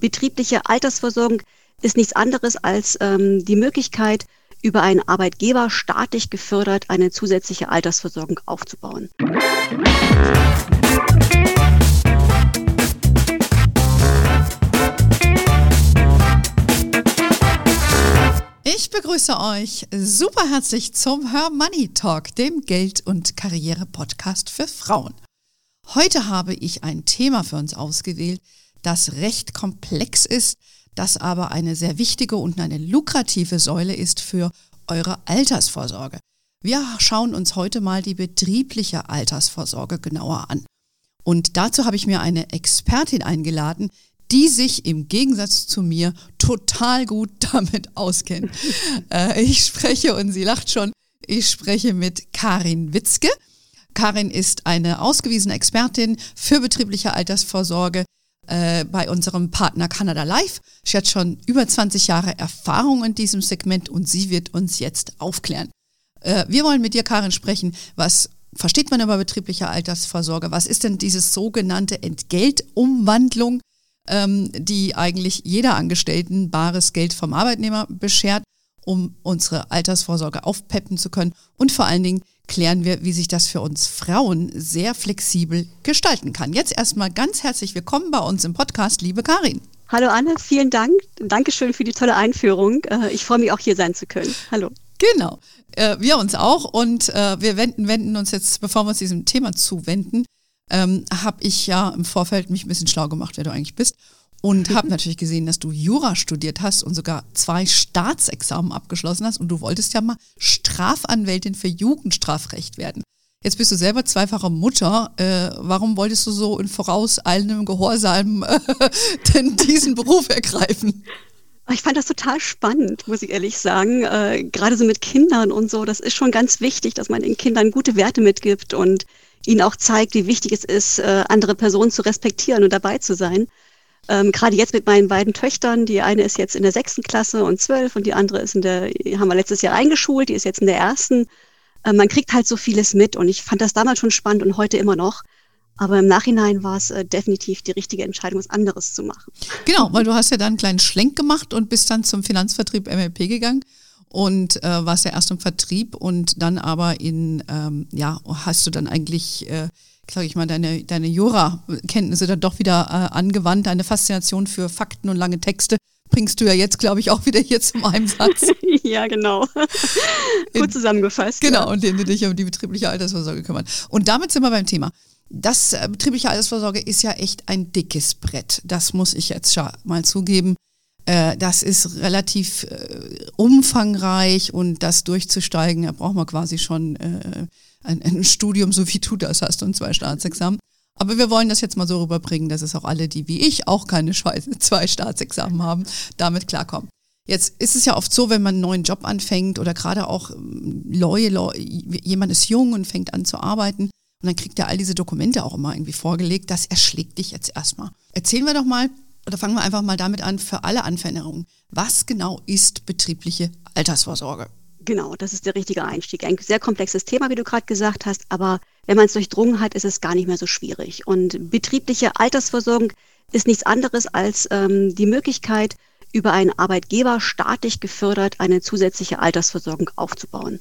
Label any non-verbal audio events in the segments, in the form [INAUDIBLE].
Betriebliche Altersversorgung ist nichts anderes als ähm, die Möglichkeit, über einen Arbeitgeber staatlich gefördert eine zusätzliche Altersversorgung aufzubauen. Ich begrüße euch super herzlich zum Her Money Talk, dem Geld- und Karriere-Podcast für Frauen. Heute habe ich ein Thema für uns ausgewählt, das recht komplex ist, das aber eine sehr wichtige und eine lukrative Säule ist für eure Altersvorsorge. Wir schauen uns heute mal die betriebliche Altersvorsorge genauer an. Und dazu habe ich mir eine Expertin eingeladen, die sich im Gegensatz zu mir total gut [LAUGHS] damit auskennt. äh, ich spreche, und sie lacht schon, ich spreche mit Karin Witzke. Karin ist eine ausgewiesene Expertin für betriebliche Altersvorsorge äh, bei unserem Partner Canada Life. Sie hat schon über 20 Jahre Erfahrung in diesem Segment und sie wird uns jetzt aufklären. Äh, wir wollen mit dir, Karin, sprechen, was versteht man über betriebliche Altersvorsorge? Was ist denn dieses sogenannte Entgeltumwandlung, ähm, die eigentlich jeder Angestellten bares Geld vom Arbeitnehmer beschert, um unsere Altersvorsorge aufpeppen zu können? Und vor allen Dingen, klären wir, wie sich das für uns Frauen sehr flexibel gestalten kann. Jetzt erstmal ganz herzlich willkommen bei uns im Podcast, liebe Karin. Hallo Anne, vielen Dank. Dankeschön für die tolle Einführung. Äh, ich freue mich auch hier sein zu können. Hallo. Genau, äh, wir uns auch und äh, wir wenden, wenden uns jetzt, bevor wir uns diesem Thema zuwenden, ähm, habe ich ja im Vorfeld mich ein bisschen schlau gemacht, wer du eigentlich bist und habe natürlich gesehen, dass du Jura studiert hast und sogar zwei Staatsexamen abgeschlossen hast und du wolltest ja mal Strafanwältin für Jugendstrafrecht werden. Jetzt bist du selber zweifache Mutter. Äh, warum wolltest du so in vorauseilendem Gehorsam äh, [LAUGHS] denn diesen Beruf ergreifen? Ich fand das total spannend, muss ich ehrlich sagen. Äh, Gerade so mit Kindern und so, das ist schon ganz wichtig, dass man den Kindern gute Werte mitgibt und ihnen auch zeigt, wie wichtig es ist, äh, andere Personen zu respektieren und dabei zu sein. Ähm, Gerade jetzt mit meinen beiden Töchtern, die eine ist jetzt in der sechsten Klasse und zwölf und die andere ist in der, haben wir letztes Jahr eingeschult, die ist jetzt in der ersten. Äh, man kriegt halt so vieles mit und ich fand das damals schon spannend und heute immer noch. Aber im Nachhinein war es äh, definitiv die richtige Entscheidung, was anderes zu machen. Genau, weil du hast ja dann einen kleinen Schlenk gemacht und bist dann zum Finanzvertrieb MLP gegangen und äh, warst ja erst im Vertrieb und dann aber in, ähm, ja, hast du dann eigentlich äh, sage ich mal, deine, deine Jura-Kenntnisse dann doch wieder äh, angewandt, deine Faszination für Fakten und lange Texte bringst du ja jetzt, glaube ich, auch wieder hier zum Einsatz. [LAUGHS] ja, genau. [LAUGHS] Gut zusammengefasst. Genau, ja. und dem du dich um die betriebliche Altersvorsorge kümmern. Und damit sind wir beim Thema. Das äh, betriebliche Altersvorsorge ist ja echt ein dickes Brett. Das muss ich jetzt schon mal zugeben. Äh, das ist relativ äh, umfangreich und das durchzusteigen, da braucht man quasi schon äh, ein, ein Studium, so wie du das hast und zwei Staatsexamen. Aber wir wollen das jetzt mal so rüberbringen, dass es auch alle, die wie ich auch keine [LAUGHS] zwei Staatsexamen haben, damit klarkommen. Jetzt ist es ja oft so, wenn man einen neuen Job anfängt oder gerade auch neue, ähm, jemand ist jung und fängt an zu arbeiten und dann kriegt er all diese Dokumente auch immer irgendwie vorgelegt, das erschlägt dich jetzt erstmal. Erzählen wir doch mal, oder fangen wir einfach mal damit an, für alle Anfängerungen, was genau ist betriebliche Altersvorsorge? Genau, das ist der richtige Einstieg. Ein sehr komplexes Thema, wie du gerade gesagt hast, aber wenn man es durchdrungen hat, ist es gar nicht mehr so schwierig. Und betriebliche Altersversorgung ist nichts anderes als ähm, die Möglichkeit, über einen Arbeitgeber staatlich gefördert eine zusätzliche Altersversorgung aufzubauen.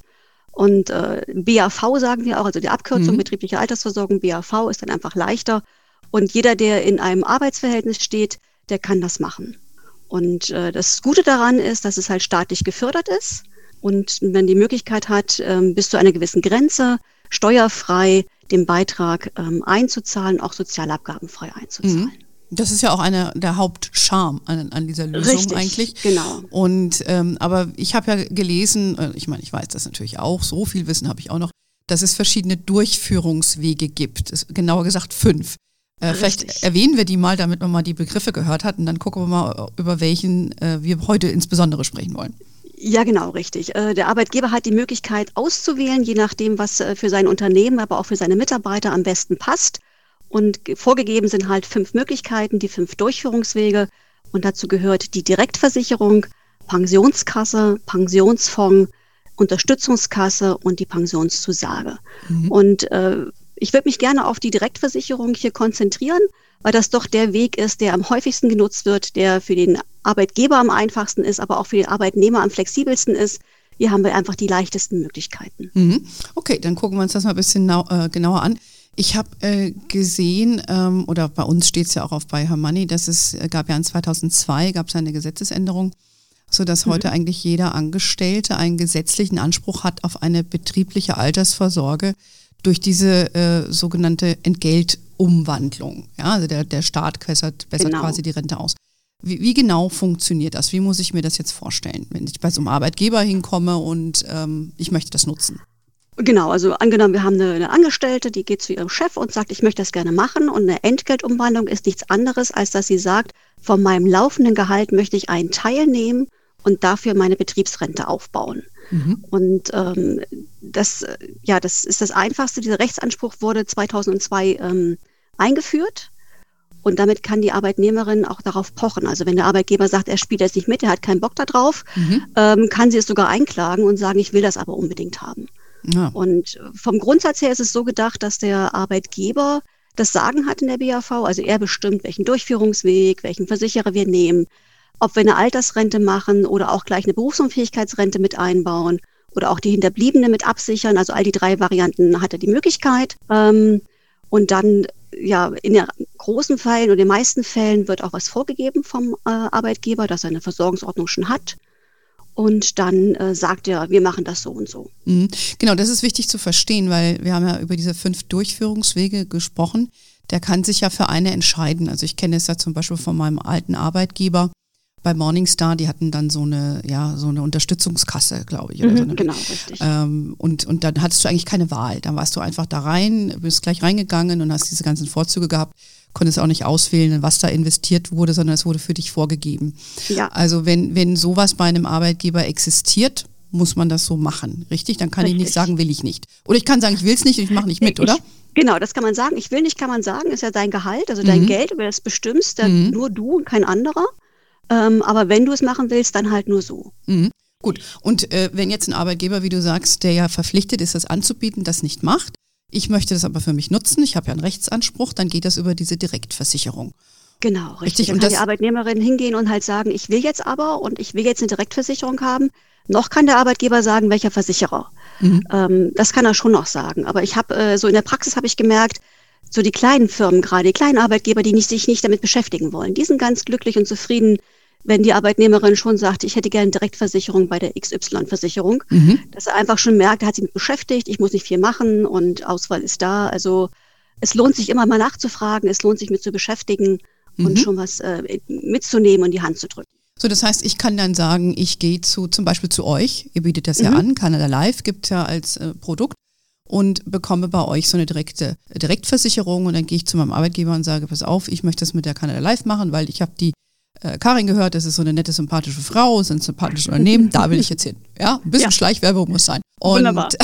Und äh, BAV sagen wir auch, also die Abkürzung mhm. betriebliche Altersversorgung, BAV ist dann einfach leichter. Und jeder, der in einem Arbeitsverhältnis steht, der kann das machen. Und äh, das Gute daran ist, dass es halt staatlich gefördert ist und man die Möglichkeit hat, ähm, bis zu einer gewissen Grenze steuerfrei den Beitrag ähm, einzuzahlen, auch sozialabgabenfrei einzuzahlen. Mhm. Das ist ja auch einer der Hauptcharme an, an dieser Lösung Richtig, eigentlich. Genau. Und ähm, aber ich habe ja gelesen, äh, ich meine, ich weiß das natürlich auch, so viel Wissen habe ich auch noch, dass es verschiedene Durchführungswege gibt. Es, genauer gesagt fünf. Äh, vielleicht erwähnen wir die mal, damit man mal die Begriffe gehört hat und dann gucken wir mal, über welchen äh, wir heute insbesondere sprechen wollen. Ja, genau, richtig. Äh, der Arbeitgeber hat die Möglichkeit auszuwählen, je nachdem, was äh, für sein Unternehmen, aber auch für seine Mitarbeiter am besten passt. Und vorgegeben sind halt fünf Möglichkeiten, die fünf Durchführungswege. Und dazu gehört die Direktversicherung, Pensionskasse, Pensionsfonds, Unterstützungskasse und die Pensionszusage. Mhm. Und äh, ich würde mich gerne auf die Direktversicherung hier konzentrieren, weil das doch der Weg ist, der am häufigsten genutzt wird, der für den Arbeitgeber am einfachsten ist, aber auch für den Arbeitnehmer am flexibelsten ist. Hier haben wir einfach die leichtesten Möglichkeiten. Mhm. Okay, dann gucken wir uns das mal ein bisschen äh, genauer an. Ich habe äh, gesehen, ähm, oder bei uns steht es ja auch auf bei Her Money, dass es äh, gab ja in 2002 gab es eine Gesetzesänderung, so dass mhm. heute eigentlich jeder Angestellte einen gesetzlichen Anspruch hat auf eine betriebliche Altersvorsorge durch diese äh, sogenannte Entgeltumwandlung. Ja, also der, der Staat bessert, bessert genau. quasi die Rente aus. Wie, wie, genau funktioniert das? Wie muss ich mir das jetzt vorstellen, wenn ich bei so einem Arbeitgeber hinkomme und ähm, ich möchte das nutzen? Genau, also angenommen, wir haben eine, eine, Angestellte, die geht zu ihrem Chef und sagt, ich möchte das gerne machen. Und eine Entgeltumwandlung ist nichts anderes, als dass sie sagt, von meinem laufenden Gehalt möchte ich einen Teil nehmen und dafür meine Betriebsrente aufbauen. Mhm. Und ähm, das, ja, das ist das Einfachste. Dieser Rechtsanspruch wurde 2002 ähm, eingeführt. Und damit kann die Arbeitnehmerin auch darauf pochen. Also wenn der Arbeitgeber sagt, er spielt jetzt nicht mit, er hat keinen Bock darauf, mhm. ähm, kann sie es sogar einklagen und sagen, ich will das aber unbedingt haben. Ja. Und vom Grundsatz her ist es so gedacht, dass der Arbeitgeber das Sagen hat in der BAV. Also er bestimmt, welchen Durchführungsweg, welchen Versicherer wir nehmen, ob wir eine Altersrente machen oder auch gleich eine Berufsunfähigkeitsrente mit einbauen oder auch die Hinterbliebene mit absichern. Also all die drei Varianten hat er die Möglichkeit. Ähm, und dann, ja, in den großen Fällen oder den meisten Fällen wird auch was vorgegeben vom äh, Arbeitgeber, dass er eine Versorgungsordnung schon hat. Und dann äh, sagt er, wir machen das so und so. Mhm. Genau, das ist wichtig zu verstehen, weil wir haben ja über diese fünf Durchführungswege gesprochen. Der kann sich ja für eine entscheiden. Also ich kenne es ja zum Beispiel von meinem alten Arbeitgeber bei Morningstar, die hatten dann so eine, ja, so eine Unterstützungskasse, glaube ich. Mhm, so eine, genau, richtig. Ähm, und, und dann hattest du eigentlich keine Wahl. Dann warst du einfach da rein, bist gleich reingegangen und hast diese ganzen Vorzüge gehabt, konntest auch nicht auswählen, was da investiert wurde, sondern es wurde für dich vorgegeben. Ja. Also wenn, wenn sowas bei einem Arbeitgeber existiert, muss man das so machen, richtig? Dann kann richtig. ich nicht sagen, will ich nicht. Oder ich kann sagen, ich will es nicht und ich mache nicht mit, oder? Genau, das kann man sagen. Ich will nicht, kann man sagen, ist ja dein Gehalt, also dein mhm. Geld, über das bestimmst, mhm. nur du und kein anderer. Ähm, aber wenn du es machen willst, dann halt nur so. Mhm. Gut, und äh, wenn jetzt ein Arbeitgeber, wie du sagst, der ja verpflichtet ist, das anzubieten, das nicht macht, ich möchte das aber für mich nutzen, ich habe ja einen Rechtsanspruch, dann geht das über diese Direktversicherung. Genau, richtig. richtig. Und dann kann die Arbeitnehmerin hingehen und halt sagen, ich will jetzt aber und ich will jetzt eine Direktversicherung haben. Noch kann der Arbeitgeber sagen, welcher Versicherer. Mhm. Ähm, das kann er schon noch sagen. Aber ich habe äh, so in der Praxis habe ich gemerkt, so die kleinen Firmen gerade, die kleinen Arbeitgeber, die nicht, sich nicht damit beschäftigen wollen, die sind ganz glücklich und zufrieden, wenn die Arbeitnehmerin schon sagt, ich hätte gerne Direktversicherung bei der XY-Versicherung, mhm. dass er einfach schon merkt, er hat sich mit beschäftigt, ich muss nicht viel machen und Auswahl ist da. Also es lohnt sich immer mal nachzufragen, es lohnt sich mit zu beschäftigen mhm. und schon was äh, mitzunehmen und die Hand zu drücken. So, das heißt, ich kann dann sagen, ich gehe zu, zum Beispiel zu euch, ihr bietet das mhm. ja an, Canada Live gibt es ja als äh, Produkt und bekomme bei euch so eine direkte Direktversicherung und dann gehe ich zu meinem Arbeitgeber und sage, pass auf, ich möchte das mit der Canada Live machen, weil ich habe die äh, Karin gehört, das ist so eine nette, sympathische Frau, ist ein sympathisches Unternehmen, da will ich jetzt hin. Ja, ein bisschen ja. Schleichwerbung muss sein. Und, [LAUGHS]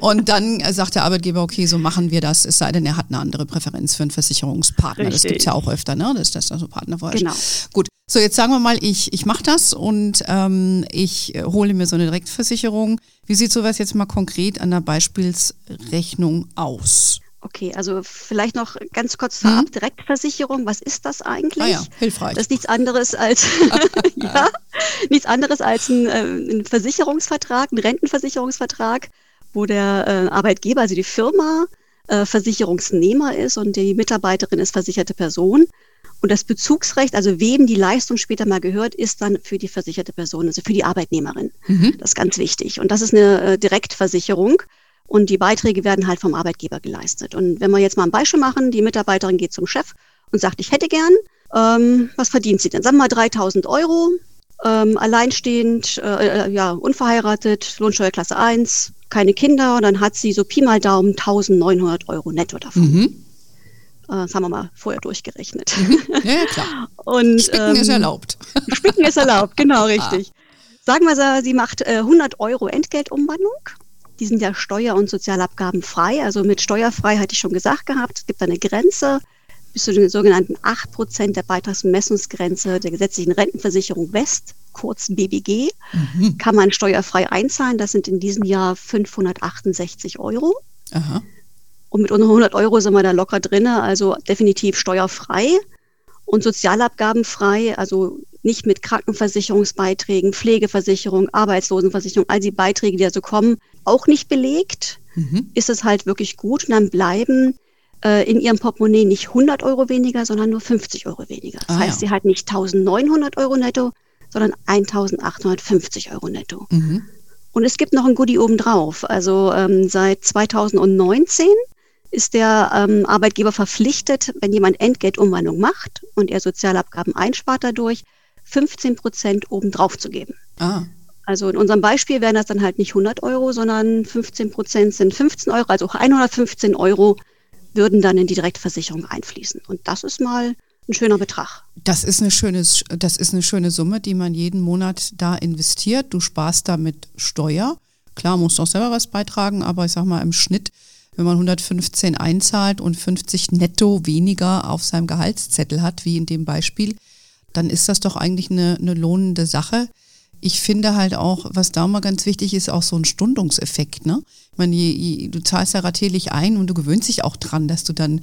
und dann sagt der Arbeitgeber, okay, so machen wir das, es sei denn, er hat eine andere Präferenz für einen Versicherungspartner. Richtig. Das gibt es ja auch öfter, ne? dass das da so Partner vorher Genau. Gut, so jetzt sagen wir mal, ich, ich mache das und ähm, ich hole mir so eine Direktversicherung. Wie sieht sowas jetzt mal konkret an der Beispielsrechnung aus? Okay, also vielleicht noch ganz kurz vorab, hm? Direktversicherung, was ist das eigentlich? Ah ja, hilfreich. Das ist nichts anderes als, [LAUGHS] [LAUGHS] ja, nichts anderes als ein, äh, ein, Versicherungsvertrag, ein Rentenversicherungsvertrag, wo der äh, Arbeitgeber, also die Firma, äh, Versicherungsnehmer ist und die Mitarbeiterin ist versicherte Person. Und das Bezugsrecht, also wem die Leistung später mal gehört, ist dann für die versicherte Person, also für die Arbeitnehmerin. Mhm. Das ist ganz wichtig. Und das ist eine Direktversicherung. Und die Beiträge werden halt vom Arbeitgeber geleistet. Und wenn wir jetzt mal ein Beispiel machen, die Mitarbeiterin geht zum Chef und sagt, ich hätte gern, ähm, was verdient sie denn? Sagen wir mal 3000 Euro, ähm, alleinstehend, äh, äh, ja, unverheiratet, Lohnsteuerklasse 1, keine Kinder und dann hat sie so Pi mal Daumen 1900 Euro netto davon. Mhm. Äh, das haben wir mal vorher durchgerechnet. Mhm. Ja, klar. [LAUGHS] Und, Spicken ähm, ist erlaubt. Spicken ist erlaubt, genau, [LAUGHS] richtig. Ah. Sagen wir, sie macht äh, 100 Euro Entgeltumwandlung die sind ja steuer- und Sozialabgaben frei. Also mit steuerfrei hatte ich schon gesagt gehabt. Es gibt eine Grenze bis zu den sogenannten 8 Prozent der Beitragsmessungsgrenze der gesetzlichen Rentenversicherung West, kurz BBG, mhm. kann man steuerfrei einzahlen. Das sind in diesem Jahr 568 Euro. Aha. Und mit unseren 100 Euro sind wir da locker drin, also definitiv steuerfrei und sozialabgabenfrei, also nicht mit Krankenversicherungsbeiträgen, Pflegeversicherung, Arbeitslosenversicherung, all die Beiträge, die da so kommen, auch nicht belegt, mhm. ist es halt wirklich gut. Und dann bleiben äh, in ihrem Portemonnaie nicht 100 Euro weniger, sondern nur 50 Euro weniger. Das ah, heißt, ja. sie hat nicht 1900 Euro netto, sondern 1850 Euro netto. Mhm. Und es gibt noch ein Goodie obendrauf. Also ähm, seit 2019 ist der ähm, Arbeitgeber verpflichtet, wenn jemand Entgeltumwandlung macht und er Sozialabgaben einspart dadurch, 15 Prozent obendrauf zu geben. Ah. Also in unserem Beispiel wären das dann halt nicht 100 Euro, sondern 15 Prozent sind 15 Euro, also 115 Euro würden dann in die Direktversicherung einfließen. Und das ist mal ein schöner Betrag. Das ist eine schöne, das ist eine schöne Summe, die man jeden Monat da investiert. Du sparst damit Steuer. Klar, musst du auch selber was beitragen, aber ich sag mal im Schnitt, wenn man 115 einzahlt und 50 netto weniger auf seinem Gehaltszettel hat, wie in dem Beispiel, dann ist das doch eigentlich eine, eine lohnende Sache. Ich finde halt auch, was da mal ganz wichtig ist, auch so ein Stundungseffekt. Ne? Ich meine, je, je, du zahlst ja ratierlich ein und du gewöhnst dich auch dran, dass du dann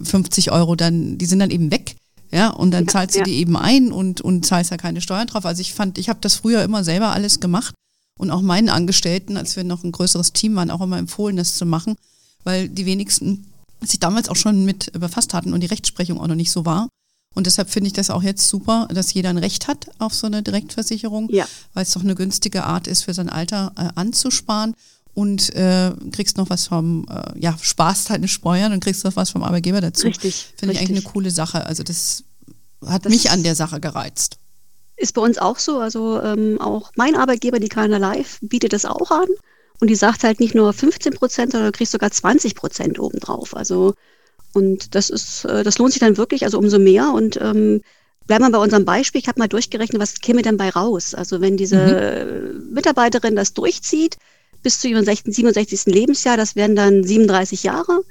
50 Euro dann, die sind dann eben weg. Ja, und dann zahlst ja. du die eben ein und, und zahlst ja keine Steuern drauf. Also ich fand, ich habe das früher immer selber alles gemacht und auch meinen Angestellten, als wir noch ein größeres Team waren, auch immer empfohlen, das zu machen, weil die wenigsten sich damals auch schon mit befasst hatten und die Rechtsprechung auch noch nicht so war. Und deshalb finde ich das auch jetzt super, dass jeder ein Recht hat auf so eine Direktversicherung, ja. weil es doch eine günstige Art ist, für sein Alter äh, anzusparen und äh, kriegst noch was vom, äh, ja, sparst halt eine Steuern und kriegst noch was vom Arbeitgeber dazu. Richtig. Finde ich eigentlich eine coole Sache. Also das hat das mich an der Sache gereizt. Ist bei uns auch so. Also ähm, auch mein Arbeitgeber, die Kalender Live, bietet das auch an. Und die sagt halt nicht nur 15 Prozent, sondern du kriegst sogar 20 Prozent obendrauf. Also, und das ist, äh, das lohnt sich dann wirklich, also umso mehr. Und ähm, bleiben wir bei unserem Beispiel. Ich habe mal durchgerechnet, was käme denn bei raus? Also wenn diese mhm. Mitarbeiterin das durchzieht, bis zu ihrem 67. Lebensjahr, das wären dann 37 Jahre,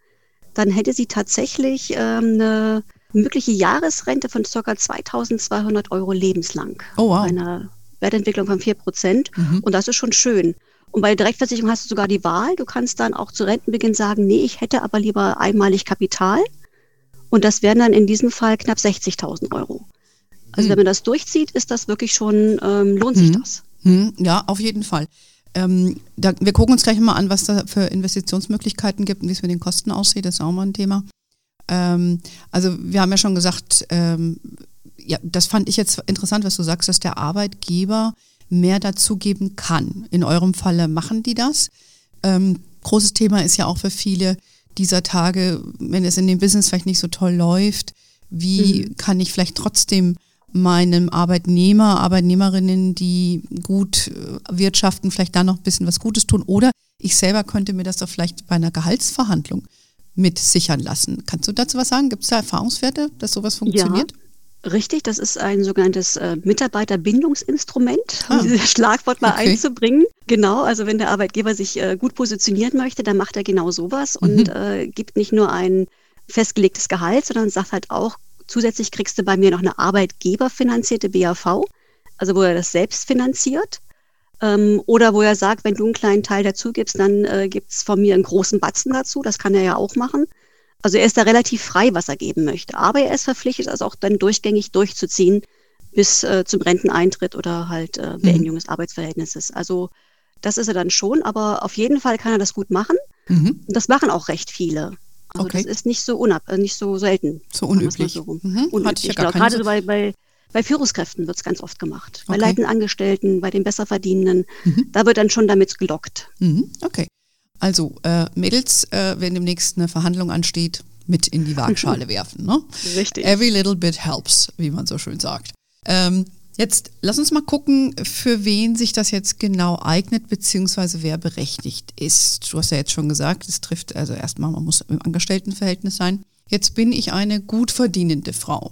dann hätte sie tatsächlich ähm, eine mögliche Jahresrente von ca. 2200 Euro lebenslang. Oh wow. Bei einer Wertentwicklung von 4 Prozent. Mhm. Und das ist schon schön. Und bei der Direktversicherung hast du sogar die Wahl. Du kannst dann auch zu Rentenbeginn sagen, nee, ich hätte aber lieber einmalig Kapital. Und das wären dann in diesem Fall knapp 60.000 Euro. Also mhm. wenn man das durchzieht, ist das wirklich schon, ähm, lohnt sich mhm. das. Mhm. Ja, auf jeden Fall. Ähm, da, wir gucken uns gleich mal an, was da für Investitionsmöglichkeiten gibt und wie es mit den Kosten aussieht. Das ist auch mal ein Thema. Ähm, also wir haben ja schon gesagt, ähm, ja, das fand ich jetzt interessant, was du sagst, dass der Arbeitgeber mehr dazugeben kann. In eurem Falle machen die das. Ähm, großes Thema ist ja auch für viele dieser Tage, wenn es in dem Business vielleicht nicht so toll läuft, wie mhm. kann ich vielleicht trotzdem meinem Arbeitnehmer, Arbeitnehmerinnen, die gut äh, wirtschaften, vielleicht da noch ein bisschen was Gutes tun. Oder ich selber könnte mir das doch vielleicht bei einer Gehaltsverhandlung mit sichern lassen. Kannst du dazu was sagen? Gibt es da Erfahrungswerte, dass sowas funktioniert? Ja. Richtig, das ist ein sogenanntes äh, Mitarbeiterbindungsinstrument, um ah. dieses [LAUGHS] Schlagwort mal okay. einzubringen. Genau, also wenn der Arbeitgeber sich äh, gut positionieren möchte, dann macht er genau sowas mhm. und äh, gibt nicht nur ein festgelegtes Gehalt, sondern sagt halt auch, Zusätzlich kriegst du bei mir noch eine arbeitgeberfinanzierte BAV, also wo er das selbst finanziert. Ähm, oder wo er sagt, wenn du einen kleinen Teil dazu gibst, dann äh, gibt es von mir einen großen Batzen dazu. Das kann er ja auch machen. Also er ist da relativ frei, was er geben möchte. Aber er ist verpflichtet, also auch dann durchgängig durchzuziehen bis äh, zum Renteneintritt oder halt äh, mhm. Beendigung des Arbeitsverhältnisses. Also das ist er dann schon, aber auf jeden Fall kann er das gut machen. Mhm. Und das machen auch recht viele. Also okay. das ist nicht so unab äh, nicht so selten. So unüblich. So mhm. unüblich. Ja genau. Gerade so bei, bei, bei Führungskräften wird es ganz oft gemacht. Bei okay. leitenden Angestellten, bei den Besserverdienenden. Mhm. Da wird dann schon damit gelockt. Mhm. Okay. Also äh, Mädels, äh, wenn demnächst eine Verhandlung ansteht, mit in die Waagschale [LAUGHS] werfen. Ne? Richtig. Every little bit helps, wie man so schön sagt. Ähm, Jetzt lass uns mal gucken, für wen sich das jetzt genau eignet, beziehungsweise wer berechtigt ist. Du hast ja jetzt schon gesagt, es trifft also erstmal, man muss im Angestelltenverhältnis sein. Jetzt bin ich eine gut verdienende Frau.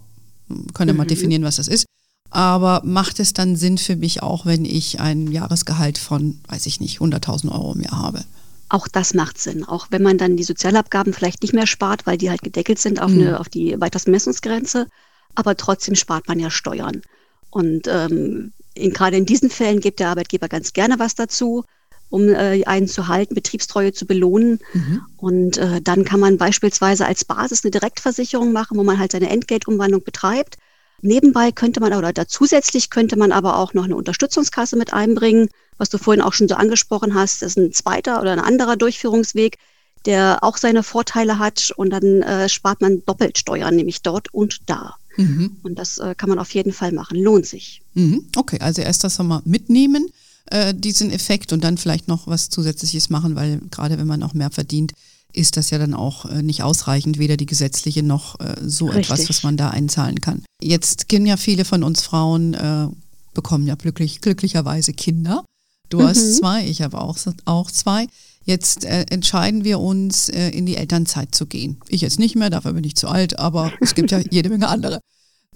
Können wir mal mhm. definieren, was das ist. Aber macht es dann Sinn für mich auch, wenn ich ein Jahresgehalt von, weiß ich nicht, 100.000 Euro im Jahr habe? Auch das macht Sinn. Auch wenn man dann die Sozialabgaben vielleicht nicht mehr spart, weil die halt gedeckelt sind auf, mhm. eine, auf die weitersten Messungsgrenze. Aber trotzdem spart man ja Steuern. Und ähm, in, gerade in diesen Fällen gibt der Arbeitgeber ganz gerne was dazu. um äh, einen zu halten, Betriebstreue zu belohnen. Mhm. Und äh, dann kann man beispielsweise als Basis eine Direktversicherung machen, wo man halt seine Entgeltumwandlung betreibt. Nebenbei könnte man oder da zusätzlich könnte man aber auch noch eine Unterstützungskasse mit einbringen, was du vorhin auch schon so angesprochen hast. Das ist ein zweiter oder ein anderer Durchführungsweg, der auch seine Vorteile hat und dann äh, spart man doppelt Steuern, nämlich dort und da. Mhm. Und das äh, kann man auf jeden Fall machen, lohnt sich. Mhm. Okay, also erst das nochmal mitnehmen, äh, diesen Effekt und dann vielleicht noch was Zusätzliches machen, weil gerade wenn man auch mehr verdient, ist das ja dann auch äh, nicht ausreichend, weder die gesetzliche noch äh, so Richtig. etwas, was man da einzahlen kann. Jetzt kennen ja viele von uns Frauen, äh, bekommen ja glücklich, glücklicherweise Kinder. Du mhm. hast zwei, ich habe auch, auch zwei. Jetzt äh, entscheiden wir uns, äh, in die Elternzeit zu gehen. Ich jetzt nicht mehr, dafür bin ich zu alt, aber es gibt ja [LAUGHS] jede Menge andere.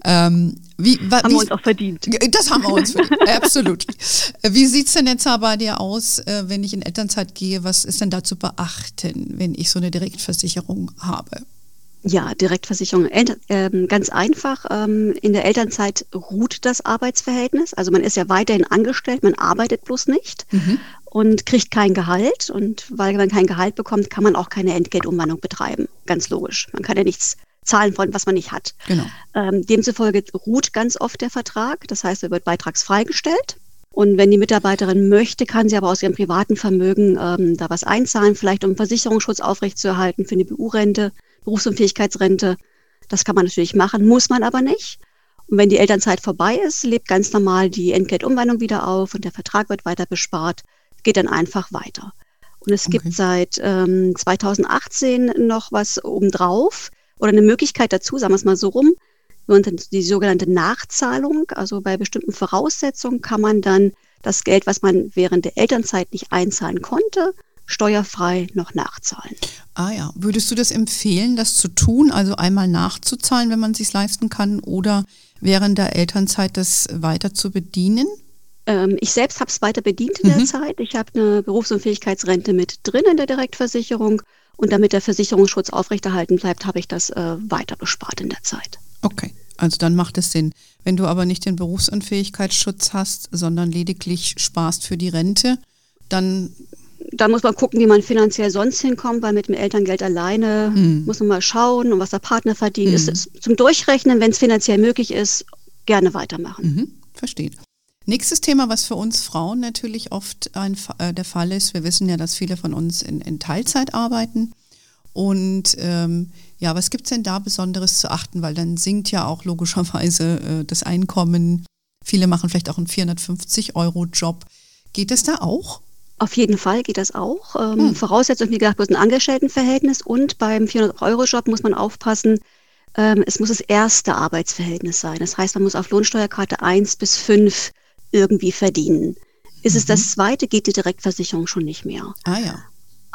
Ähm, wie, wa, haben wie, wir uns auch verdient. Das haben wir uns verdient, [LAUGHS] absolut. Wie sieht es denn jetzt aber bei dir aus, äh, wenn ich in Elternzeit gehe? Was ist denn da zu beachten, wenn ich so eine Direktversicherung habe? Ja, Direktversicherung. Ähm, ganz einfach. Ähm, in der Elternzeit ruht das Arbeitsverhältnis. Also man ist ja weiterhin angestellt, man arbeitet bloß nicht mhm. und kriegt kein Gehalt. Und weil man kein Gehalt bekommt, kann man auch keine Entgeltumwandlung betreiben. Ganz logisch. Man kann ja nichts zahlen von, was man nicht hat. Genau. Ähm, demzufolge ruht ganz oft der Vertrag. Das heißt, er wird beitragsfrei gestellt. Und wenn die Mitarbeiterin möchte, kann sie aber aus ihrem privaten Vermögen ähm, da was einzahlen, vielleicht um Versicherungsschutz aufrechtzuerhalten für eine BU-Rente, Berufsunfähigkeitsrente. Das kann man natürlich machen, muss man aber nicht. Und wenn die Elternzeit vorbei ist, lebt ganz normal die Entgeltumwandlung wieder auf und der Vertrag wird weiter bespart, geht dann einfach weiter. Und es okay. gibt seit ähm, 2018 noch was obendrauf oder eine Möglichkeit dazu, sagen wir es mal so rum, die sogenannte Nachzahlung. Also bei bestimmten Voraussetzungen kann man dann das Geld, was man während der Elternzeit nicht einzahlen konnte, steuerfrei noch nachzahlen. Ah ja, würdest du das empfehlen, das zu tun, also einmal nachzuzahlen, wenn man es sich leisten kann, oder während der Elternzeit das weiter zu bedienen? Ähm, ich selbst habe es weiter bedient in mhm. der Zeit. Ich habe eine Berufsunfähigkeitsrente mit drin in der Direktversicherung und damit der Versicherungsschutz aufrechterhalten bleibt, habe ich das äh, weiter bespart in der Zeit. Okay, also dann macht es Sinn. Wenn du aber nicht den Berufsunfähigkeitsschutz hast, sondern lediglich sparst für die Rente, dann da muss man gucken, wie man finanziell sonst hinkommt, weil mit dem Elterngeld alleine mhm. muss man mal schauen und was der Partner verdient. Mhm. Ist es zum Durchrechnen, wenn es finanziell möglich ist, gerne weitermachen. Mhm. Verstehe. Nächstes Thema, was für uns Frauen natürlich oft ein, äh, der Fall ist, wir wissen ja, dass viele von uns in, in Teilzeit arbeiten. Und ähm, ja, was gibt es denn da Besonderes zu achten? Weil dann sinkt ja auch logischerweise äh, das Einkommen. Viele machen vielleicht auch einen 450-Euro-Job. Geht es da auch? Auf jeden Fall geht das auch. Ähm, hm. Voraussetzung, wie gesagt, bloß ein Angestelltenverhältnis und beim 400-Euro-Job muss man aufpassen, ähm, es muss das erste Arbeitsverhältnis sein. Das heißt, man muss auf Lohnsteuerkarte 1 bis 5 irgendwie verdienen. Ist mhm. es das zweite, geht die Direktversicherung schon nicht mehr. Ah ja.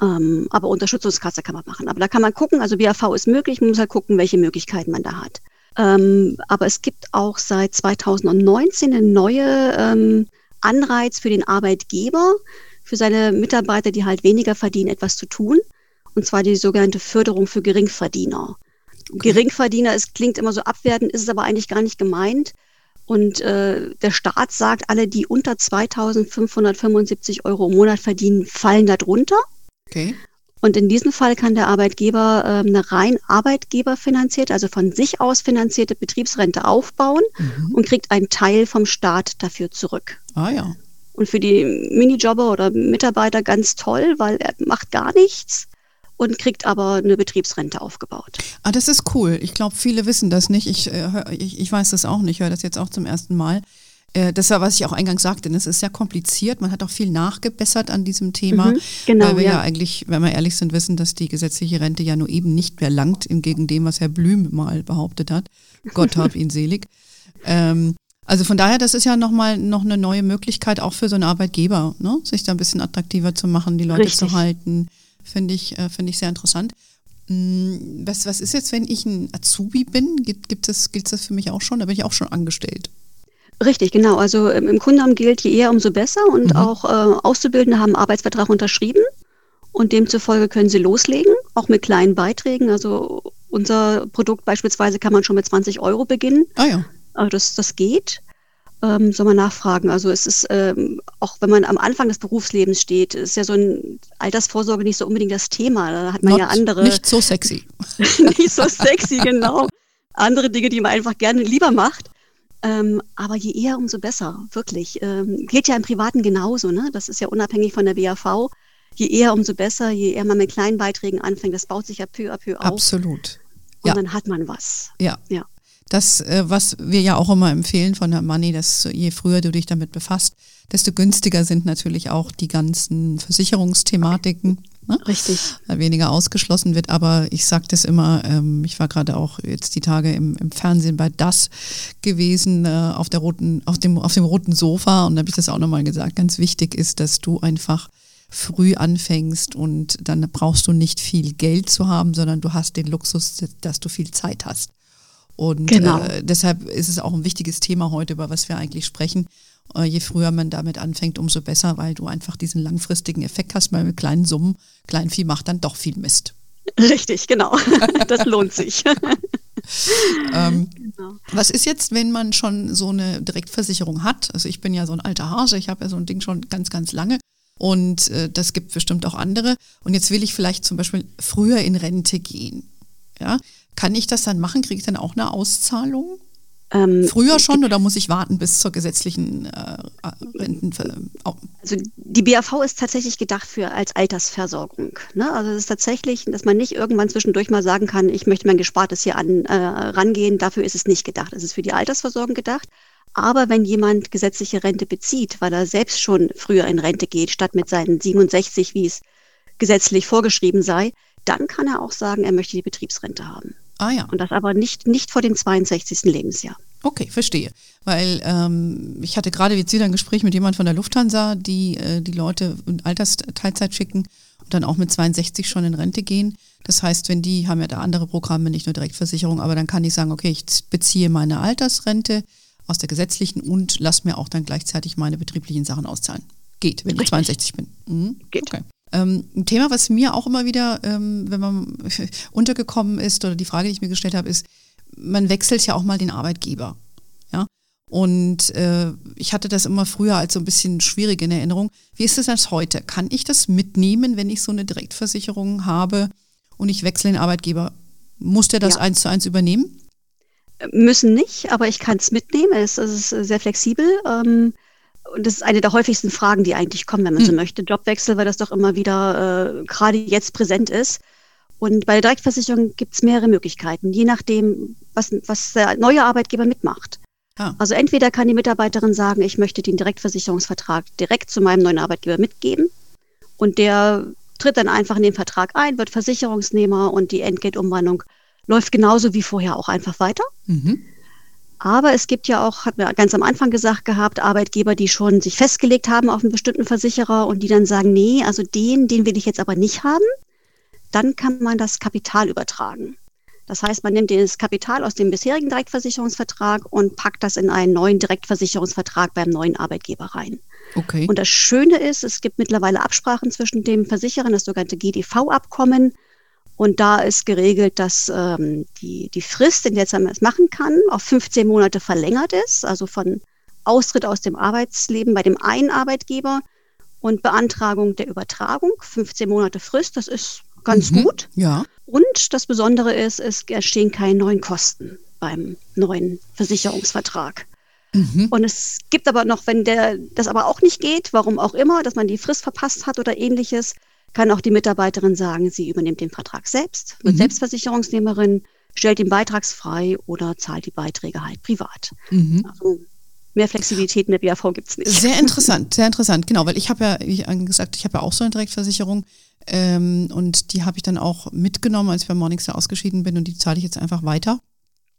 Ähm, aber Unterstützungskasse kann man machen. Aber da kann man gucken, also BAV ist möglich, man muss halt gucken, welche Möglichkeiten man da hat. Ähm, aber es gibt auch seit 2019 eine neue ähm, Anreiz für den Arbeitgeber, für seine Mitarbeiter, die halt weniger verdienen, etwas zu tun. Und zwar die sogenannte Förderung für Geringverdiener. Okay. Geringverdiener, es klingt immer so abwertend, ist es aber eigentlich gar nicht gemeint. Und äh, der Staat sagt, alle, die unter 2.575 Euro im Monat verdienen, fallen darunter. Okay. Und in diesem Fall kann der Arbeitgeber äh, eine rein arbeitgeberfinanzierte, also von sich aus finanzierte Betriebsrente aufbauen mhm. und kriegt einen Teil vom Staat dafür zurück. Ah ja. Und für die Minijobber oder Mitarbeiter ganz toll, weil er macht gar nichts und kriegt aber eine Betriebsrente aufgebaut. Ah, das ist cool. Ich glaube, viele wissen das nicht. Ich, äh, ich, ich weiß das auch nicht. Ich höre das jetzt auch zum ersten Mal. Äh, das war, was ich auch eingangs sagte. Das ist sehr kompliziert. Man hat auch viel nachgebessert an diesem Thema. Mhm, genau, weil wir ja. ja. eigentlich, wenn wir ehrlich sind, wissen, dass die gesetzliche Rente ja nur eben nicht mehr langt, entgegen dem, was Herr Blüm mal behauptet hat. [LAUGHS] Gott hab ihn selig. Ähm, also von daher, das ist ja nochmal noch eine neue Möglichkeit auch für so einen Arbeitgeber, ne? sich da ein bisschen attraktiver zu machen, die Leute Richtig. zu halten. Finde ich, äh, find ich sehr interessant. Hm, was, was ist jetzt, wenn ich ein Azubi bin? Gibt, gibt es, gilt das für mich auch schon? Da bin ich auch schon angestellt. Richtig, genau. Also im Grunde genommen gilt, je eher, umso besser. Und mhm. auch äh, Auszubildende haben einen Arbeitsvertrag unterschrieben. Und demzufolge können sie loslegen, auch mit kleinen Beiträgen. Also unser Produkt beispielsweise kann man schon mit 20 Euro beginnen. Ah ja. Also das, das geht. ähm, soll man nachfragen. Also es ist, ähm, auch wenn man am Anfang des Berufslebens steht, ist ja so ein Altersvorsorge nicht so unbedingt das Thema. Da hat man Not, ja andere. Nicht so sexy. [LAUGHS] nicht so sexy, genau. Andere Dinge, die man einfach gerne lieber macht. Ähm, aber je eher, umso besser, wirklich. Ähm, gilt ja im Privaten genauso, ne? Das ist ja unabhängig von der BAV. Je eher, umso besser, je eher man mit kleinen Beiträgen anfängt, das baut sich ja peu à peu auf. Absolut. Und ja. dann hat man was. Ja. ja. Das, äh, was wir ja auch immer empfehlen von der Money, dass je früher du dich damit befasst, desto günstiger sind natürlich auch die ganzen Versicherungsthematiken. Ne? Richtig. Weil weniger ausgeschlossen wird. Aber ich sage das immer, ähm, ich war gerade auch jetzt die Tage im, im Fernsehen bei Das gewesen, äh, auf, der roten, auf, dem, auf dem roten Sofa und da habe ich das auch nochmal gesagt. Ganz wichtig ist, dass du einfach früh anfängst und dann brauchst du nicht viel Geld zu haben, sondern du hast den Luxus, dass du viel Zeit hast. Und genau. äh, deshalb ist es auch ein wichtiges Thema heute, über was wir eigentlich sprechen. Äh, je früher man damit anfängt, umso besser, weil du einfach diesen langfristigen Effekt hast, weil mit kleinen Summen, Kleinvieh macht dann doch viel Mist. Richtig, genau. [LAUGHS] Das lohnt sich. [LAUGHS] [LAUGHS] ähm, genau. Was ist jetzt, wenn man schon so eine Direktversicherung hat? Also ich bin ja so ein alter Hase, ich habe ja so ein Ding schon ganz, ganz lange. Und äh, das gibt bestimmt auch andere. Und jetzt will ich vielleicht zum Beispiel früher in Rente gehen. Ja, kann ich das dann machen? Kriege ich dann auch eine Auszahlung? Ähm, Früher schon oder muss ich warten bis zur gesetzlichen äh, Renten? Oh. Also die BAV ist tatsächlich gedacht für als Altersversorgung. Ne? Also es ist tatsächlich, dass man nicht irgendwann zwischendurch mal sagen kann, ich möchte mein Gespartes hier an äh, rangehen. Dafür ist es nicht gedacht. Es ist für die Altersversorgung gedacht. Aber wenn jemand gesetzliche Rente bezieht, weil er selbst schon früher in Rente geht, statt mit seinen 67, wie es gesetzlich vorgeschrieben sei, dann kann er auch sagen, er möchte die Betriebsrente haben. Ah ja. Und das aber nicht, nicht vor dem 62. Lebensjahr. Okay, verstehe. Weil ähm, ich hatte gerade jetzt wieder ein Gespräch mit jemand von der Lufthansa, die äh, die Leute in Altersteilzeit schicken und dann auch mit 62 schon in Rente gehen. Das heißt, wenn die haben ja da andere Programme, nicht nur Direktversicherung, aber dann kann ich sagen, okay, ich beziehe meine Altersrente aus der gesetzlichen und lass mir auch dann gleichzeitig meine betrieblichen Sachen auszahlen. Geht, wenn ich 62 bin. Mhm. Geht. Okay. Ähm, ein Thema, was mir auch immer wieder, ähm, wenn man [LAUGHS] untergekommen ist, oder die Frage, die ich mir gestellt habe, ist, man wechselt ja auch mal den Arbeitgeber. Ja. Und äh, ich hatte das immer früher als so ein bisschen schwierig in Erinnerung. Wie ist es das heute? Kann ich das mitnehmen, wenn ich so eine Direktversicherung habe und ich wechsle den Arbeitgeber? Muss der das ja. eins zu eins übernehmen? Müssen nicht, aber ich kann es mitnehmen. Es, ist sehr flexibel. Ähm, und das ist eine der häufigsten Fragen, die eigentlich kommen, wenn man hm. so möchte. Jobwechsel, weil das doch immer wieder äh, gerade jetzt präsent ist. Und bei der Direktversicherung gibt es mehrere Möglichkeiten, je nachdem, was, was der neue Arbeitgeber mitmacht. Ah. Also entweder kann die Mitarbeiterin sagen, ich möchte den Direktversicherungsvertrag direkt zu meinem neuen Arbeitgeber mitgeben und der tritt dann einfach in den Vertrag ein, wird Versicherungsnehmer und die Entgeltumwandlung läuft genauso wie vorher auch einfach weiter. Mhm. Aber es gibt ja auch, hat mir ganz am Anfang gesagt gehabt, Arbeitgeber, die schon sich festgelegt haben auf einen bestimmten Versicherer und die dann sagen, nee, also den, den will ich jetzt aber nicht haben dann kann man das Kapital übertragen. Das heißt, man nimmt das Kapital aus dem bisherigen Direktversicherungsvertrag und packt das in einen neuen Direktversicherungsvertrag beim neuen Arbeitgeber rein. Okay. Und das Schöne ist, es gibt mittlerweile Absprachen zwischen dem Versicherer, das sogenannte GDV-Abkommen. Und da ist geregelt, dass ähm, die, die Frist, in der man es machen kann, auf 15 Monate verlängert ist, also von Austritt aus dem Arbeitsleben bei dem einen Arbeitgeber und Beantragung der Übertragung, 15 Monate Frist, das ist ganz mhm. gut. Ja. Und das Besondere ist, es entstehen keine neuen Kosten beim neuen Versicherungsvertrag. Mhm. Und es gibt aber noch, wenn der, das aber auch nicht geht, warum auch immer, dass man die Frist verpasst hat oder ähnliches, kann auch die Mitarbeiterin sagen, sie übernimmt den Vertrag selbst, wird mhm. Selbstversicherungsnehmerin, stellt ihn beitragsfrei oder zahlt die Beiträge halt privat. Mhm. Also mehr Flexibilität in der BAV gibt es nicht. Sehr [LAUGHS] interessant, sehr interessant, genau, weil ich habe ja, wie gesagt, ich habe ja auch so eine Direktversicherung ähm, und die habe ich dann auch mitgenommen, als ich bei Morningstar ausgeschieden bin und die zahle ich jetzt einfach weiter.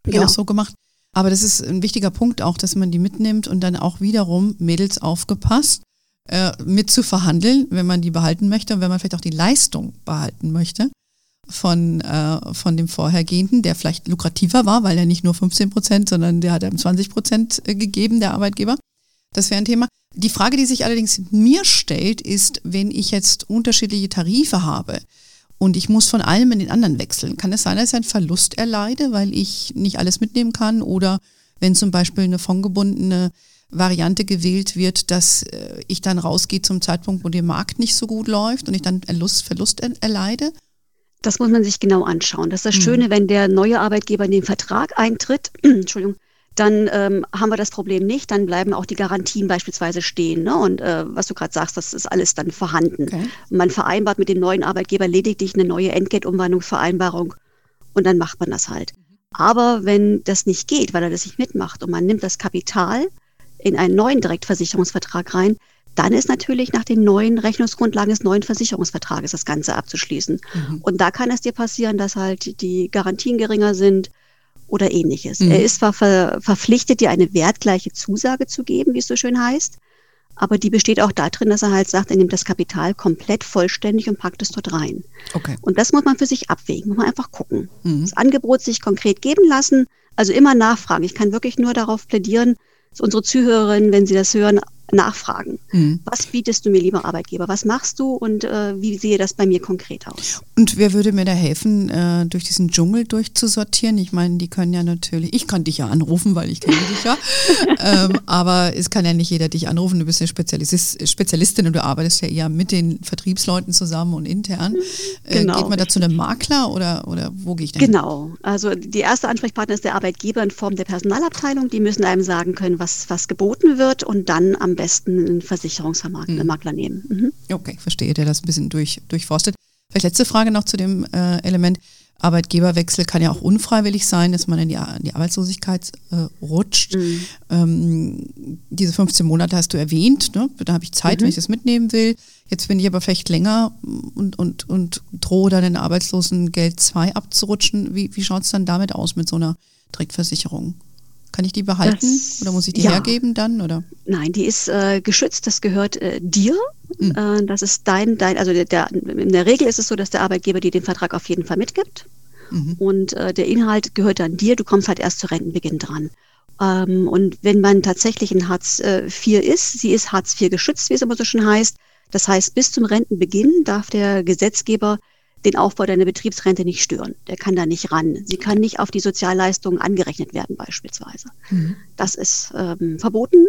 Genau. ich auch so gemacht. Aber das ist ein wichtiger Punkt auch, dass man die mitnimmt und dann auch wiederum Mädels aufgepasst, äh, mit zu verhandeln, wenn man die behalten möchte und wenn man vielleicht auch die Leistung behalten möchte von, äh, von dem vorhergehenden, der vielleicht lukrativer war, weil er nicht nur 15 Prozent, sondern der hat einem 20 Prozent äh, gegeben, der Arbeitgeber. Das wäre ein Thema. Die Frage, die sich allerdings mir stellt, ist, wenn ich jetzt unterschiedliche Tarife habe und ich muss von einem in den anderen wechseln, kann es sein, dass ich einen Verlust erleide, weil ich nicht alles mitnehmen kann oder wenn zum Beispiel eine fondgebundene Variante gewählt wird, dass äh, ich dann rausgehe zum Zeitpunkt, wo der Markt nicht so gut läuft und ich dann Verlust, Verlust erleide? Das muss man sich genau anschauen. Das ist das mhm. Schöne, wenn der neue Arbeitgeber in den Vertrag eintritt, [CLEARS THROAT] Entschuldigung, dann ähm, haben wir das Problem nicht, dann bleiben auch die Garantien beispielsweise stehen. Ne? Und äh, was du gerade sagst, das ist alles dann vorhanden. Okay. Man vereinbart mit dem neuen Arbeitgeber lediglich eine neue Entgeltumwandlungsvereinbarung und dann macht man das halt. Aber wenn das nicht geht, weil er das nicht mitmacht und man nimmt das Kapital in einen neuen Direktversicherungsvertrag rein, dann ist natürlich nach den neuen Rechnungsgrundlagen des neuen Versicherungsvertrages das Ganze abzuschließen. Mhm. Und da kann es dir passieren, dass halt die Garantien geringer sind oder ähnliches. Mhm. Er ist zwar ver verpflichtet, dir eine wertgleiche Zusage zu geben, wie es so schön heißt, aber die besteht auch darin, dass er halt sagt, er nimmt das Kapital komplett vollständig und packt es dort rein. Okay. Und das muss man für sich abwägen, muss man einfach gucken. Mhm. Das Angebot sich konkret geben lassen, also immer nachfragen. Ich kann wirklich nur darauf plädieren, unsere Zuhörerinnen, wenn sie das hören, nachfragen. Mhm. Was bietest du mir, lieber Arbeitgeber? Was machst du und äh, wie sehe das bei mir konkret aus? Und wer würde mir da helfen, äh, durch diesen Dschungel durchzusortieren? Ich meine, die können ja natürlich, ich kann dich ja anrufen, weil ich kenne dich ja, [LAUGHS] ähm, aber es kann ja nicht jeder dich anrufen. Du bist eine Spezialist, Spezialistin und du arbeitest ja eher mit den Vertriebsleuten zusammen und intern. Äh, genau, geht man da zu einem Makler oder, oder wo gehe ich denn? Genau, also die erste Ansprechpartner ist der Arbeitgeber in Form der Personalabteilung. Die müssen einem sagen können, was, was geboten wird und dann am besten einen Versicherungsmakler mhm. nehmen. Mhm. Okay, verstehe, der das ein bisschen durch, durchforstet. Vielleicht letzte Frage noch zu dem äh, Element. Arbeitgeberwechsel kann ja auch unfreiwillig sein, dass man in die, in die Arbeitslosigkeit äh, rutscht. Mhm. Ähm, diese 15 Monate hast du erwähnt, ne? da habe ich Zeit, mhm. wenn ich das mitnehmen will. Jetzt bin ich aber vielleicht länger und, und, und drohe dann in Arbeitslosengeld 2 abzurutschen. Wie, wie schaut es dann damit aus mit so einer Direktversicherung? Kann ich die behalten das, oder muss ich die ja. hergeben dann? Oder? Nein, die ist äh, geschützt, das gehört äh, dir. Mhm. Äh, das ist dein, dein, also der, der, in der Regel ist es so, dass der Arbeitgeber dir den Vertrag auf jeden Fall mitgibt. Mhm. Und äh, der Inhalt gehört dann dir, du kommst halt erst zu Rentenbeginn dran. Ähm, und wenn man tatsächlich in Hartz IV äh, ist, sie ist Hartz IV geschützt, wie es immer so schön heißt. Das heißt, bis zum Rentenbeginn darf der Gesetzgeber den Aufbau deiner Betriebsrente nicht stören. Der kann da nicht ran. Sie kann nicht auf die Sozialleistungen angerechnet werden beispielsweise. Mhm. Das ist ähm, verboten.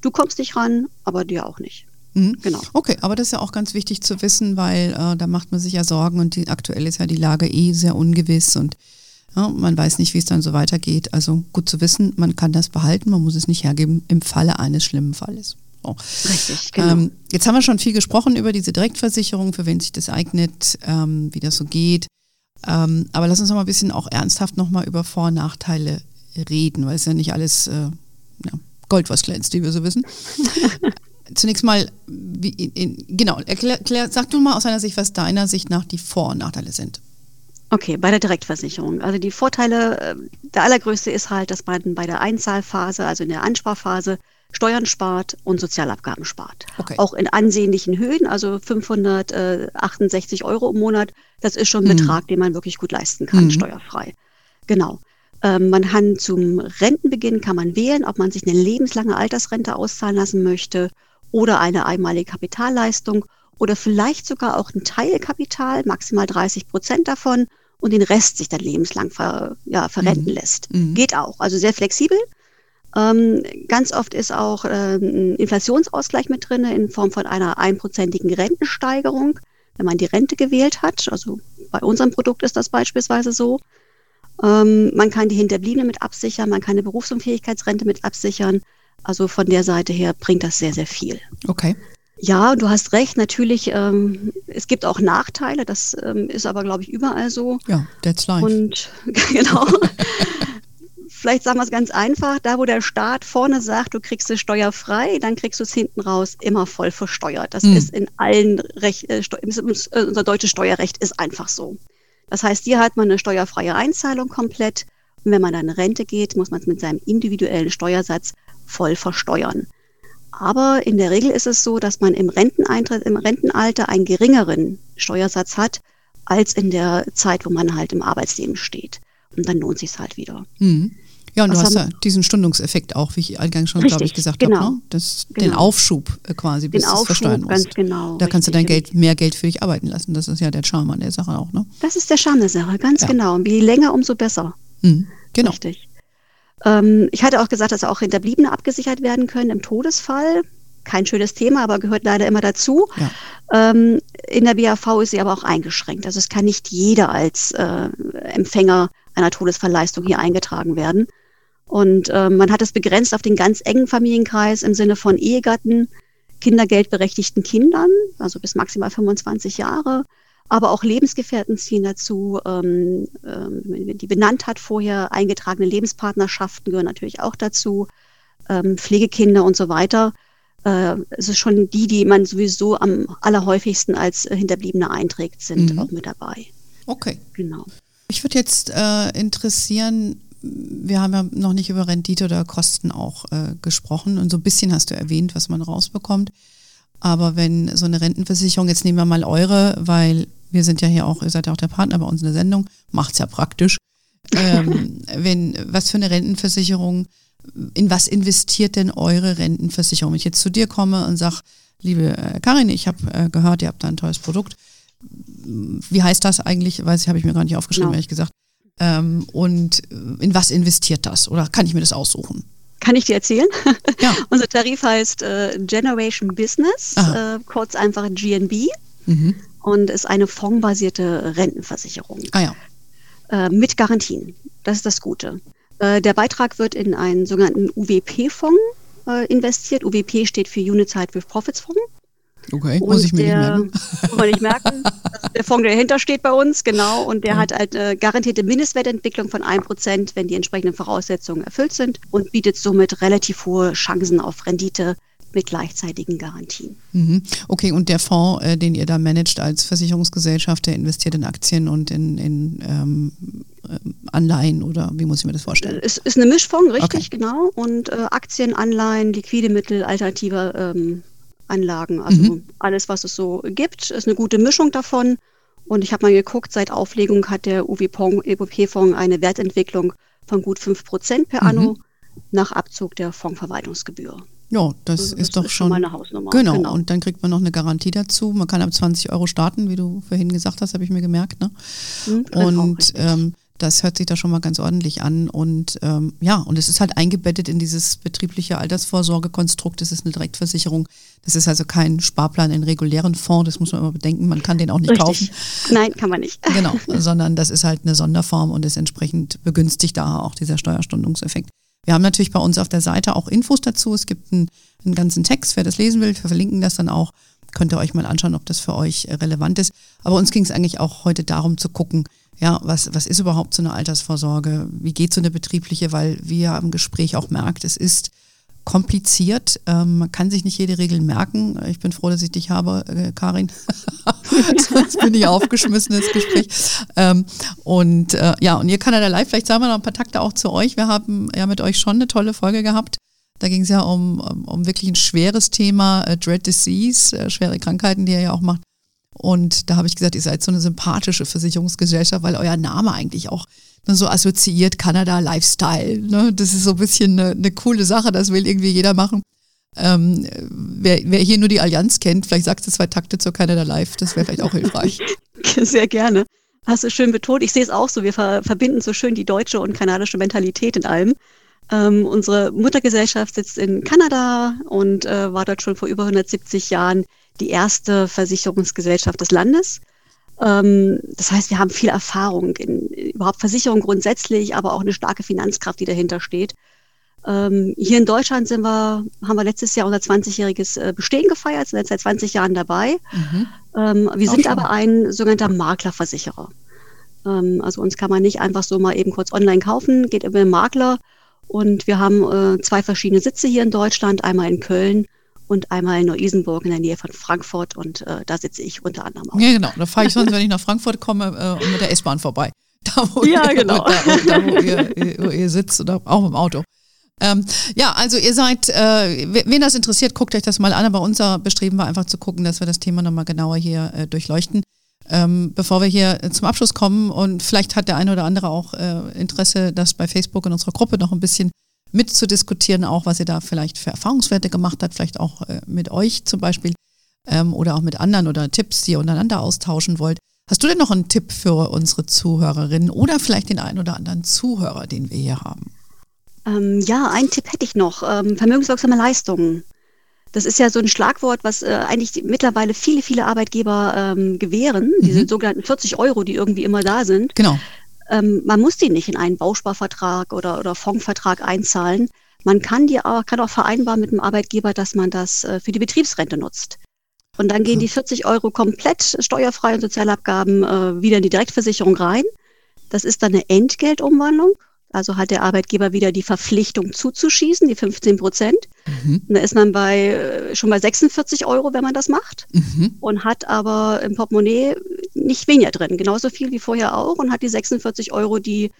Du kommst nicht ran, aber dir auch nicht. Mhm. Genau. Okay, aber das ist ja auch ganz wichtig zu wissen, weil äh, da macht man sich ja Sorgen und die, aktuell ist ja die Lage eh sehr ungewiss und ja, man weiß nicht, wie es dann so weitergeht. Also gut zu wissen, man kann das behalten, man muss es nicht hergeben im Falle eines schlimmen Falles. Oh. Richtig, genau. Ähm, jetzt haben wir schon viel gesprochen über diese Direktversicherung, für wen sich das eignet, ähm, wie das so geht. Ähm, aber lass uns noch mal ein bisschen auch ernsthaft noch mal über Vor- und Nachteile reden, weil es ja nicht alles äh, ja, Gold, was glänzt, wie wir so wissen. [LAUGHS] Zunächst mal, wie, in, genau, erklär, erklär, sag du mal aus deiner Sicht, was deiner Sicht nach die Vor- und Nachteile sind. Okay, bei der Direktversicherung. Also die Vorteile, äh, der allergrößte ist halt, dass man bei der Einzahlphase, also in der Ansparphase, Steuern spart und Sozialabgaben spart. Okay. Auch in ansehnlichen Höhen, also 568 Euro im Monat. Das ist schon ein mhm. Betrag, den man wirklich gut leisten kann, mhm. steuerfrei. Genau. Ähm, man kann zum Rentenbeginn kann man wählen, ob man sich eine lebenslange Altersrente auszahlen lassen möchte oder eine einmalige Kapitalleistung oder vielleicht sogar auch ein Teilkapital, maximal 30 Prozent davon und den Rest sich dann lebenslang ver, ja, verrenten mhm. lässt. Mhm. Geht auch. Also sehr flexibel. Ähm, ganz oft ist auch äh, ein Inflationsausgleich mit drin in Form von einer einprozentigen Rentensteigerung, wenn man die Rente gewählt hat. Also bei unserem Produkt ist das beispielsweise so. Ähm, man kann die Hinterbliebenen mit absichern, man kann eine Berufsunfähigkeitsrente mit absichern. Also von der Seite her bringt das sehr, sehr viel. Okay. Ja, du hast recht. Natürlich, ähm, es gibt auch Nachteile. Das ähm, ist aber, glaube ich, überall so. Ja, that's life. Und [LAUGHS] genau. Vielleicht sagen wir es ganz einfach, da wo der Staat vorne sagt, du kriegst es steuerfrei, dann kriegst du es hinten raus immer voll versteuert. Das hm. ist in allen Recht, äh, äh, unser deutsches Steuerrecht ist einfach so. Das heißt, hier hat man eine steuerfreie Einzahlung komplett. Und wenn man dann in Rente geht, muss man es mit seinem individuellen Steuersatz voll versteuern. Aber in der Regel ist es so, dass man im Renteneintritt, im Rentenalter einen geringeren Steuersatz hat, als in der Zeit, wo man halt im Arbeitsleben steht. Und dann lohnt sich halt wieder. Mhm. Ja, und Was du hast ja diesen Stundungseffekt auch, wie ich eingangs schon, glaube ich, gesagt genau, habe. Ne? Das, genau. Den Aufschub äh, quasi, bis du es versteuern musst. Ganz genau. Da richtig. kannst du dein Geld, mehr Geld für dich arbeiten lassen. Das ist ja der Charme an der Sache auch, ne? Das ist der Charme der Sache, ganz ja. genau. Und je länger, umso besser. Mhm, genau. Richtig. Ähm, ich hatte auch gesagt, dass auch Hinterbliebene abgesichert werden können im Todesfall. Kein schönes Thema, aber gehört leider immer dazu. Ja. Ähm, in der BAV ist sie aber auch eingeschränkt. Also es kann nicht jeder als äh, Empfänger einer Todesfallleistung hier eingetragen werden. Und äh, man hat es begrenzt auf den ganz engen Familienkreis im Sinne von Ehegatten, kindergeldberechtigten Kindern, also bis maximal 25 Jahre, aber auch Lebensgefährten ziehen dazu, ähm, ähm, die benannt hat vorher, eingetragene Lebenspartnerschaften gehören natürlich auch dazu, ähm, Pflegekinder und so weiter. Äh, es ist schon die, die man sowieso am allerhäufigsten als Hinterbliebene einträgt, sind mhm. auch mit dabei. Okay. Genau. Ich würde jetzt äh, interessieren, wir haben ja noch nicht über Rendite oder Kosten auch äh, gesprochen und so ein bisschen hast du erwähnt, was man rausbekommt. Aber wenn so eine Rentenversicherung, jetzt nehmen wir mal eure, weil wir sind ja hier auch, ihr seid ja auch der Partner bei uns in der Sendung, macht's ja praktisch. [LAUGHS] ähm, wenn, was für eine Rentenversicherung, in was investiert denn eure Rentenversicherung? Wenn ich jetzt zu dir komme und sage, liebe äh, Karin, ich habe äh, gehört, ihr habt da ein tolles Produkt. Wie heißt das eigentlich? Weiß ich, habe ich mir gar nicht aufgeschrieben, genau. ehrlich gesagt. Ähm, und in was investiert das? Oder kann ich mir das aussuchen? Kann ich dir erzählen? [LAUGHS] Ja. [LAUGHS] Unser Tarif heißt äh, Generation Business, äh, kurz einfach GNB mhm. und ist eine fondsbasierte Rentenversicherung. Ah, ja. äh, mit Garantien. Das ist das Gute. Äh, der Beitrag wird in einen sogenannten UWP-Fonds äh, investiert. UWP steht für Unified with Profits Fonds. Okay, und muss ich mir der, nicht merken. [LAUGHS] Muss man nicht merken. der Fonds, der dahinter steht bei uns, genau. Und der mhm. hat halt äh, garantierte Mindestwertentwicklung von 1%, wenn die entsprechenden Voraussetzungen erfüllt sind und bietet somit relativ hohe Chancen auf Rendite mit gleichzeitigen Garantien. Mhm. Okay, und der Fonds, äh, den ihr da managt als Versicherungsgesellschaft, der investiert in Aktien und in, in ähm, äh, Anleihen oder wie muss ich mir das vorstellen? Es ist eine Mischfonds, richtig, okay. genau. Und äh, Aktien, Anleihen, liquide Mittel, alternative ähm, Anlagen. Also mhm. alles, was es so gibt, ist eine gute Mischung davon. Und ich habe mal geguckt, seit Auflegung hat der UWP-Fonds eine Wertentwicklung von gut 5% per mhm. Anno nach Abzug der Fondsverwaltungsgebühr. Ja, das, also das ist doch ist schon. Meine Hausnummer. Genau. genau. und dann kriegt man noch eine Garantie dazu. Man kann ab 20 Euro starten, wie du vorhin gesagt hast, habe ich mir gemerkt. Ne? Mhm, und ähm, das hört sich da schon mal ganz ordentlich an. Und ähm, ja, und es ist halt eingebettet in dieses betriebliche Altersvorsorgekonstrukt. Das ist eine Direktversicherung. Das ist also kein Sparplan in regulären Fonds. Das muss man immer bedenken. Man kann den auch nicht Richtig. kaufen. Nein, kann man nicht. Genau, [LAUGHS] sondern das ist halt eine Sonderform und ist entsprechend begünstigt da auch dieser Steuerstundungseffekt. Wir haben natürlich bei uns auf der Seite auch Infos dazu. Es gibt einen, einen ganzen Text, wer das lesen will. Wir verlinken das dann auch. Könnt ihr euch mal anschauen, ob das für euch relevant ist. Aber uns ging es eigentlich auch heute darum zu gucken, ja, was, was ist überhaupt so eine Altersvorsorge? Wie geht so eine betriebliche? Weil wie ihr im Gespräch auch merkt, es ist kompliziert. Ähm, man kann sich nicht jede Regel merken. Ich bin froh, dass ich dich habe, äh, Karin. [LAUGHS] Sonst bin ich aufgeschmissen ins Gespräch. Ähm, und äh, ja, und ihr Kanada Live, vielleicht sagen wir noch ein paar Takte auch zu euch. Wir haben ja mit euch schon eine tolle Folge gehabt. Da ging es ja um, um, um, wirklich ein schweres Thema, äh, Dread Disease, äh, schwere Krankheiten, die ihr ja auch macht. Und da habe ich gesagt, ihr seid so eine sympathische Versicherungsgesellschaft, weil euer Name eigentlich auch ne, so assoziiert Kanada Lifestyle. Ne? Das ist so ein bisschen eine, eine coole Sache, das will irgendwie jeder machen. Ähm, wer, wer, hier nur die Allianz kennt, vielleicht sagst du zwei Takte zur Kanada Life, das wäre vielleicht auch hilfreich. [LAUGHS] Sehr gerne. Hast du schön betont. Ich sehe es auch so. Wir ver verbinden so schön die deutsche und kanadische Mentalität in allem. Ähm, unsere Muttergesellschaft sitzt in Kanada und äh, war dort schon vor über 170 Jahren die erste Versicherungsgesellschaft des Landes. Ähm, das heißt, wir haben viel Erfahrung in überhaupt Versicherung grundsätzlich, aber auch eine starke Finanzkraft, die dahinter steht. Ähm, hier in Deutschland sind wir, haben wir letztes Jahr unser 20-jähriges äh, Bestehen gefeiert, sind jetzt seit 20 Jahren dabei. Mhm. Ähm, wir auch sind schon. aber ein sogenannter Maklerversicherer. Ähm, also uns kann man nicht einfach so mal eben kurz online kaufen, geht über den Makler. Und wir haben äh, zwei verschiedene Sitze hier in Deutschland, einmal in Köln und einmal in Neu-Isenburg in der Nähe von Frankfurt und äh, da sitze ich unter anderem auch. Ja, genau. Da fahre ich sonst, [LAUGHS] wenn ich nach Frankfurt komme, äh, mit der S-Bahn vorbei. [LAUGHS] Da, wo ja, ihr, genau. Da, da wo, ihr, wo, ihr, sitzt oder auch im Auto. Ähm, ja, also ihr seid, äh, wen das interessiert, guckt euch das mal an. Aber unser Bestreben war einfach zu gucken, dass wir das Thema nochmal genauer hier äh, durchleuchten. Ähm, bevor wir hier zum Abschluss kommen und vielleicht hat der eine oder andere auch äh, Interesse, das bei Facebook in unserer Gruppe noch ein bisschen mitzudiskutieren, auch was ihr da vielleicht für Erfahrungswerte gemacht habt, vielleicht auch äh, mit euch zum Beispiel ähm, oder auch mit anderen oder Tipps, die ihr untereinander austauschen wollt. Hast du denn noch einen Tipp für unsere Zuhörerinnen oder vielleicht den einen oder anderen Zuhörer, den wir hier haben? Ähm, ja, einen Tipp hätte ich noch. Ähm, vermögenswirksame Leistungen. Das ist ja so ein Schlagwort, was äh, eigentlich mittlerweile viele, viele Arbeitgeber ähm, gewähren. Mhm. Diese sogenannten 40 Euro, die irgendwie immer da sind. Genau. Ähm, man muss die nicht in einen Bausparvertrag oder, oder Fondsvertrag einzahlen. Man kann die auch, kann auch vereinbaren mit dem Arbeitgeber, dass man das äh, für die Betriebsrente nutzt. Und dann gehen die 40 Euro komplett steuerfrei und Sozialabgaben äh, wieder in die Direktversicherung rein. Das ist dann eine Entgeltumwandlung. Also hat der Arbeitgeber wieder die Verpflichtung zuzuschießen, die 15 Prozent. Mhm. Da ist man bei, äh, schon bei 46 Euro, wenn man das macht. Mhm. Und hat aber im Portemonnaie nicht weniger drin, genauso viel wie vorher auch und hat die 46 Euro, die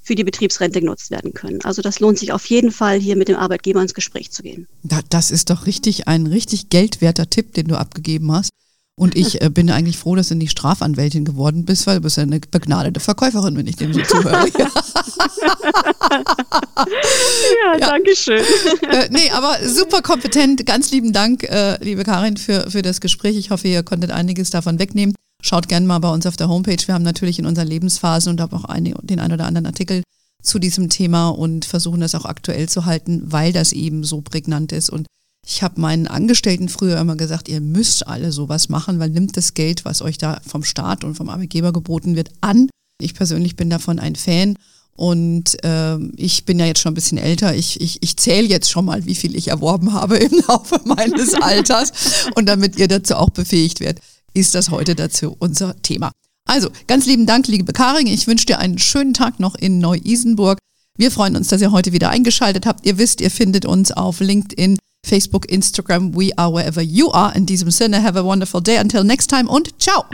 für die Betriebsrente genutzt werden können. Also das lohnt sich auf jeden Fall, hier mit dem Arbeitgeber ins Gespräch zu gehen. Das ist doch richtig ein richtig geldwerter Tipp, den du abgegeben hast. Und ich äh, bin eigentlich froh, dass du nicht Strafanwältin geworden bist, weil du bist ja eine begnadete Verkäuferin, wenn ich dem so zuhöre. [LAUGHS] ja, ja, danke schön. Äh, nee, aber super kompetent. Ganz lieben Dank, äh, liebe Karin, für, für das Gespräch. Ich hoffe, ihr konntet einiges davon wegnehmen. Schaut gerne mal bei uns auf der Homepage. Wir haben natürlich in unseren Lebensphasen und auch eine, den ein oder anderen Artikel zu diesem Thema und versuchen das auch aktuell zu halten, weil das eben so prägnant ist. Und ich habe meinen Angestellten früher immer gesagt, ihr müsst alle sowas machen, weil nimmt das Geld, was euch da vom Staat und vom Arbeitgeber geboten wird, an. Ich persönlich bin davon ein Fan und äh, ich bin ja jetzt schon ein bisschen älter. Ich, ich, ich zähle jetzt schon mal, wie viel ich erworben habe im [LAUGHS] Laufe meines [LAUGHS] Alters. und damit ihr dazu auch befähigt werdet, ist das heute dazu unser Thema. Also, ganz lieben Dank, liebe Karin. Ich wünsche dir einen schönen Tag noch in Neu-Isenburg. Wir freuen uns, dass ihr heute wieder eingeschaltet habt. Ihr wisst, ihr findet uns auf LinkedIn, Facebook, Instagram. We are wherever you are. In diesem Sinne, have a wonderful day. Until next time und ciao.